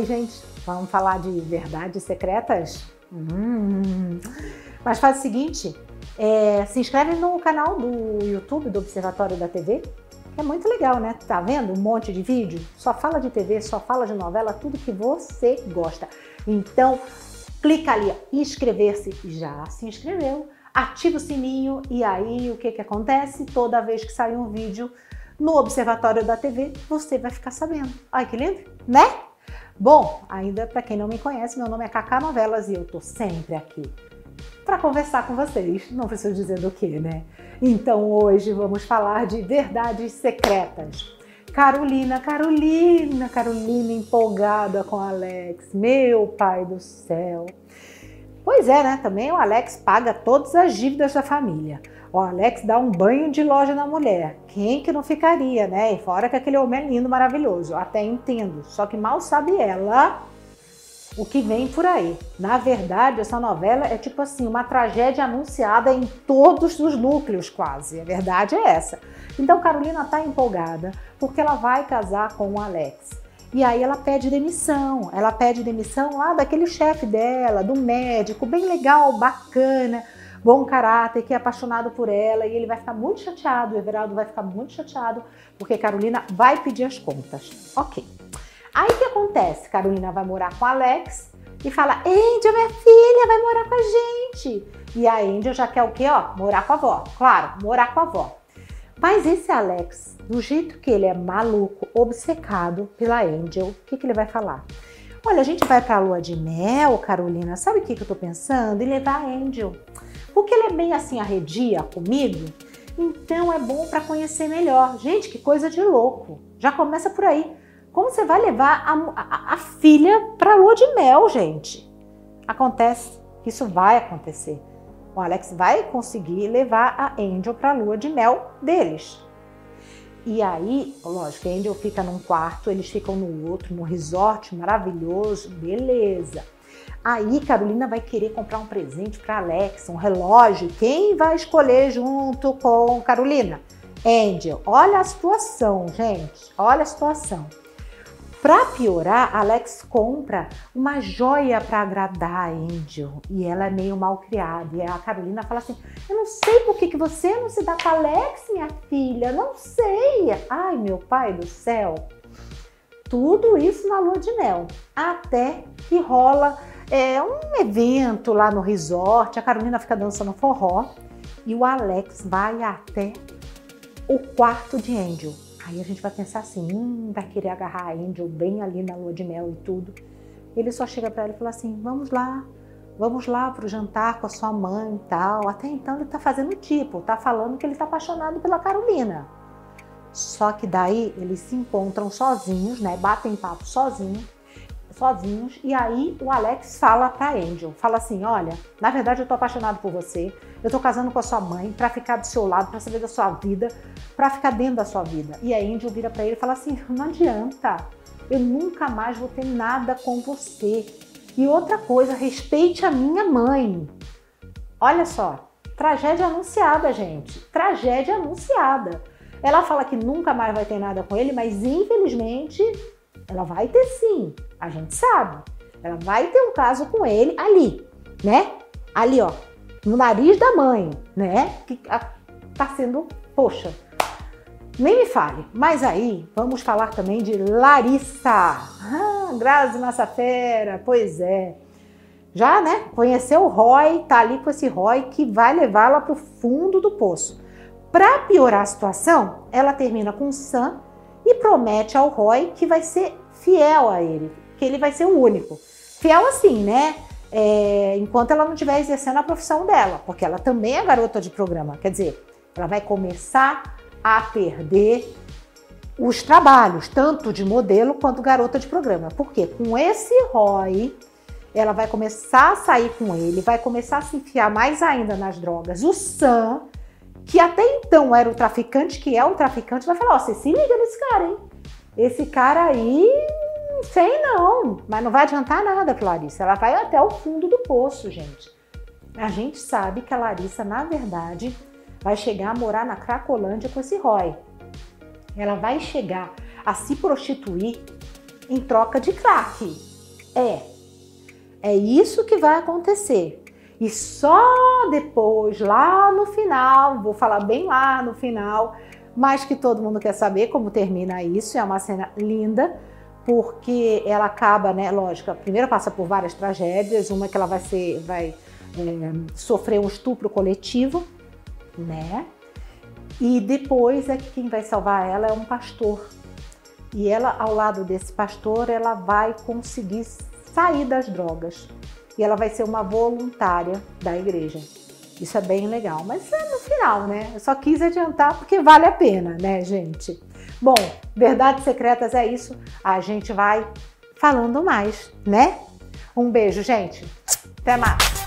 aí, gente? Vamos falar de verdades secretas? Hum. Mas faz o seguinte, é, se inscreve no canal do YouTube do Observatório da TV, é muito legal, né? Tá vendo um monte de vídeo? Só fala de TV, só fala de novela, tudo que você gosta. Então, clica ali, inscrever-se. Já se inscreveu. Ativa o sininho e aí o que, que acontece? Toda vez que sair um vídeo no Observatório da TV, você vai ficar sabendo. Ai, que lindo, né? Bom, ainda para quem não me conhece, meu nome é Cacá Novelas e eu tô sempre aqui para conversar com vocês. Não preciso dizer do que, né? Então hoje vamos falar de verdades secretas. Carolina, Carolina, Carolina empolgada com Alex. Meu pai do céu. Pois é, né? Também o Alex paga todas as dívidas da família. O Alex dá um banho de loja na mulher. Quem que não ficaria, né? E fora que aquele homem é lindo, maravilhoso. Até entendo. Só que mal sabe ela o que vem por aí. Na verdade, essa novela é tipo assim, uma tragédia anunciada em todos os núcleos, quase. A verdade é essa. Então, Carolina tá empolgada porque ela vai casar com o Alex. E aí ela pede demissão. Ela pede demissão lá daquele chefe dela, do médico, bem legal, bacana, bom caráter, que é apaixonado por ela. E ele vai ficar muito chateado, o Everaldo vai ficar muito chateado, porque Carolina vai pedir as contas. Ok. Aí o que acontece? Carolina vai morar com Alex e fala: Angel, minha filha, vai morar com a gente. E a Angel já quer o quê? Ó, morar com a avó. Claro, morar com a avó. Mas esse Alex, do jeito que ele é maluco, obcecado pela Angel, o que, que ele vai falar? Olha, a gente vai pra lua de mel, Carolina. Sabe o que, que eu tô pensando? Em levar a Angel. Porque ele é bem assim arredia comigo. Então é bom para conhecer melhor. Gente, que coisa de louco. Já começa por aí. Como você vai levar a, a, a filha pra lua de mel, gente? Acontece isso vai acontecer o Alex vai conseguir levar a Angel para lua de mel deles. E aí, lógico, a Angel fica num quarto, eles ficam no outro, no resort maravilhoso, beleza. Aí Carolina vai querer comprar um presente para Alex, um relógio. Quem vai escolher junto com Carolina? Angel. Olha a situação, gente. Olha a situação. Para piorar, Alex compra uma joia para agradar a Angel e ela é meio mal criada. E a Carolina fala assim: Eu não sei por que, que você não se dá com Alex, minha filha, não sei. Ai, meu pai do céu. Tudo isso na lua de mel. Até que rola é, um evento lá no resort, a Carolina fica dançando forró e o Alex vai até o quarto de Angel Aí a gente vai pensar assim, hum, vai querer agarrar a Angel bem ali na lua de mel e tudo. Ele só chega para ela e fala assim, vamos lá, vamos lá pro jantar com a sua mãe e tal. Até então ele tá fazendo tipo, tá falando que ele tá apaixonado pela Carolina. Só que daí eles se encontram sozinhos, né? Batem papo sozinhos sozinhos. E aí o Alex fala pra Angel, fala assim, olha, na verdade eu tô apaixonado por você, eu tô casando com a sua mãe para ficar do seu lado, para saber da sua vida, para ficar dentro da sua vida. E a Angel vira para ele e fala assim, não adianta, eu nunca mais vou ter nada com você. E outra coisa, respeite a minha mãe. Olha só, tragédia anunciada, gente. Tragédia anunciada. Ela fala que nunca mais vai ter nada com ele, mas infelizmente ela vai ter sim, a gente sabe. Ela vai ter um caso com ele ali, né? Ali, ó, no nariz da mãe, né? Que tá sendo, poxa, nem me fale. Mas aí, vamos falar também de Larissa. Ah, Grazi Massafera, pois é. Já, né? Conheceu o Roy, tá ali com esse Roy que vai levá-la pro fundo do poço. Para piorar a situação, ela termina com o Sam e promete ao Roy que vai ser fiel a ele, que ele vai ser o único. Fiel assim, né? É, enquanto ela não estiver exercendo a profissão dela, porque ela também é garota de programa. Quer dizer, ela vai começar a perder os trabalhos, tanto de modelo quanto garota de programa. Porque com esse ROI, ela vai começar a sair com ele, vai começar a se enfiar mais ainda nas drogas. O Sam, que até então era o traficante, que é o traficante, vai falar: Ó, você se liga nesse cara, hein? Esse cara aí, sei não, mas não vai adiantar nada para Larissa. Ela vai até o fundo do poço, gente. A gente sabe que a Larissa, na verdade, vai chegar a morar na Cracolândia com esse Roy. Ela vai chegar a se prostituir em troca de crack. É. É isso que vai acontecer. E só depois, lá no final, vou falar bem lá no final, mas que todo mundo quer saber como termina isso. É uma cena linda, porque ela acaba, né? Lógico, primeiro passa por várias tragédias. Uma que ela vai ser, vai é, sofrer um estupro coletivo, né? E depois é que quem vai salvar ela é um pastor. E ela, ao lado desse pastor, ela vai conseguir sair das drogas e ela vai ser uma voluntária da igreja. Isso é bem legal, mas é no final, né? Eu só quis adiantar porque vale a pena, né, gente? Bom, verdades secretas é isso. A gente vai falando mais, né? Um beijo, gente. Até mais.